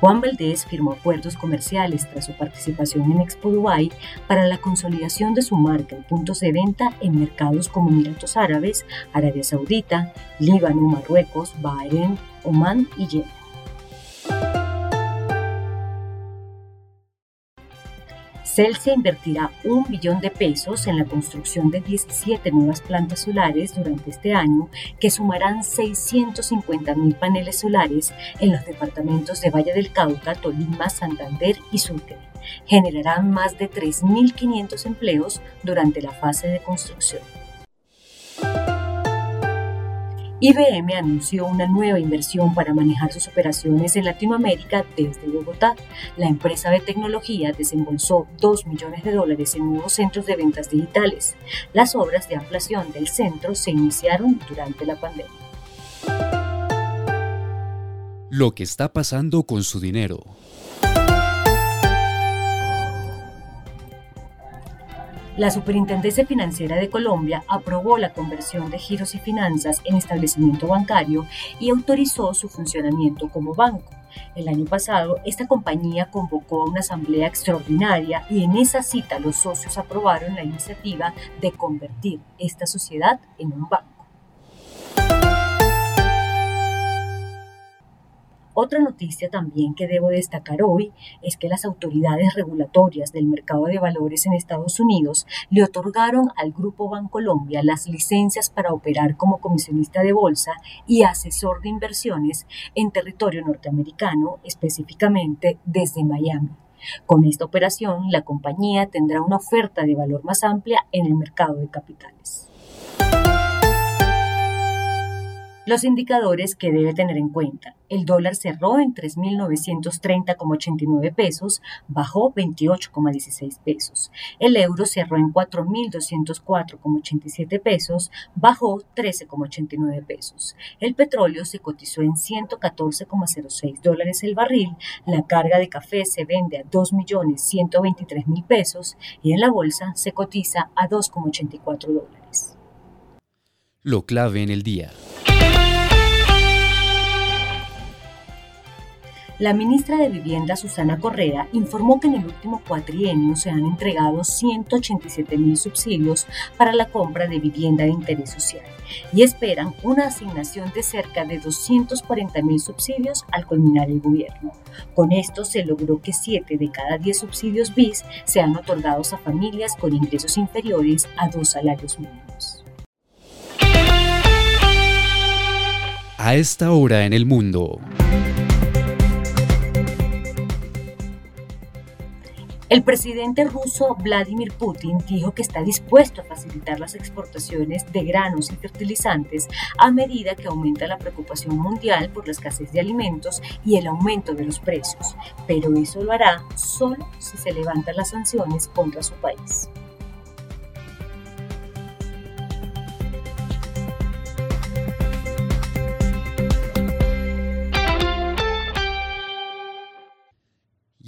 Juan Valdés firmó acuerdos comerciales tras su participación en Expo Dubai para la consolidación de su marca en puntos de venta en mercados como Emiratos Árabes, Arabia Saudita, Líbano, Marruecos, Bahrein, Omán y Yemen. Celsia invertirá un billón de pesos en la construcción de 17 nuevas plantas solares durante este año que sumarán 650 mil paneles solares en los departamentos de Valle del Cauca, Tolima, Santander y Sucre. Generarán más de 3.500 empleos durante la fase de construcción. IBM anunció una nueva inversión para manejar sus operaciones en Latinoamérica desde Bogotá. La empresa de tecnología desembolsó 2 millones de dólares en nuevos centros de ventas digitales. Las obras de ampliación del centro se iniciaron durante la pandemia. Lo que está pasando con su dinero. La Superintendencia Financiera de Colombia aprobó la conversión de giros y finanzas en establecimiento bancario y autorizó su funcionamiento como banco. El año pasado, esta compañía convocó a una asamblea extraordinaria y en esa cita los socios aprobaron la iniciativa de convertir esta sociedad en un banco. Otra noticia también que debo destacar hoy es que las autoridades regulatorias del mercado de valores en Estados Unidos le otorgaron al Grupo Bancolombia las licencias para operar como comisionista de bolsa y asesor de inversiones en territorio norteamericano, específicamente desde Miami. Con esta operación, la compañía tendrá una oferta de valor más amplia en el mercado de capitales. Los indicadores que debe tener en cuenta. El dólar cerró en 3.930,89 pesos, bajó 28,16 pesos. El euro cerró en 4.204,87 pesos, bajó 13,89 pesos. El petróleo se cotizó en 114,06 dólares el barril. La carga de café se vende a 2.123.000 pesos y en la bolsa se cotiza a 2,84 dólares. Lo clave en el día. La ministra de Vivienda, Susana Correa, informó que en el último cuatrienio se han entregado 187 mil subsidios para la compra de vivienda de interés social y esperan una asignación de cerca de 240 mil subsidios al culminar el gobierno. Con esto se logró que 7 de cada 10 subsidios BIS sean otorgados a familias con ingresos inferiores a dos salarios mínimos. A esta hora en el mundo. El presidente ruso Vladimir Putin dijo que está dispuesto a facilitar las exportaciones de granos y fertilizantes a medida que aumenta la preocupación mundial por la escasez de alimentos y el aumento de los precios, pero eso lo hará solo si se levantan las sanciones contra su país.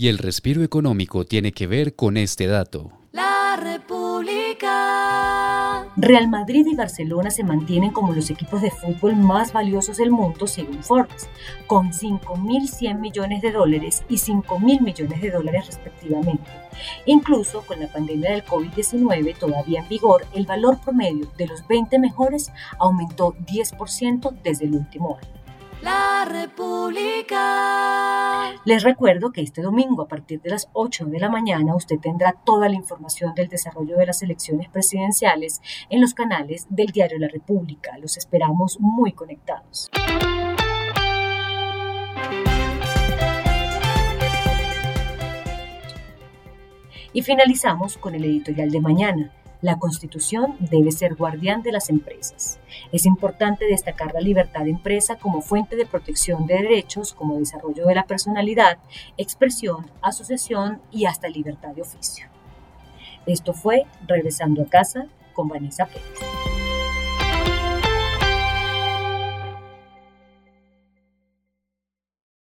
Y el respiro económico tiene que ver con este dato. La República. Real Madrid y Barcelona se mantienen como los equipos de fútbol más valiosos del mundo según Forbes, con 5.100 millones de dólares y 5.000 millones de dólares respectivamente. Incluso con la pandemia del COVID-19 todavía en vigor, el valor promedio de los 20 mejores aumentó 10% desde el último año. La República. Les recuerdo que este domingo a partir de las 8 de la mañana usted tendrá toda la información del desarrollo de las elecciones presidenciales en los canales del diario La República. Los esperamos muy conectados. Y finalizamos con el editorial de mañana la Constitución debe ser guardián de las empresas. Es importante destacar la libertad de empresa como fuente de protección de derechos como desarrollo de la personalidad, expresión, asociación y hasta libertad de oficio. Esto fue Regresando a casa con Vanessa Pérez.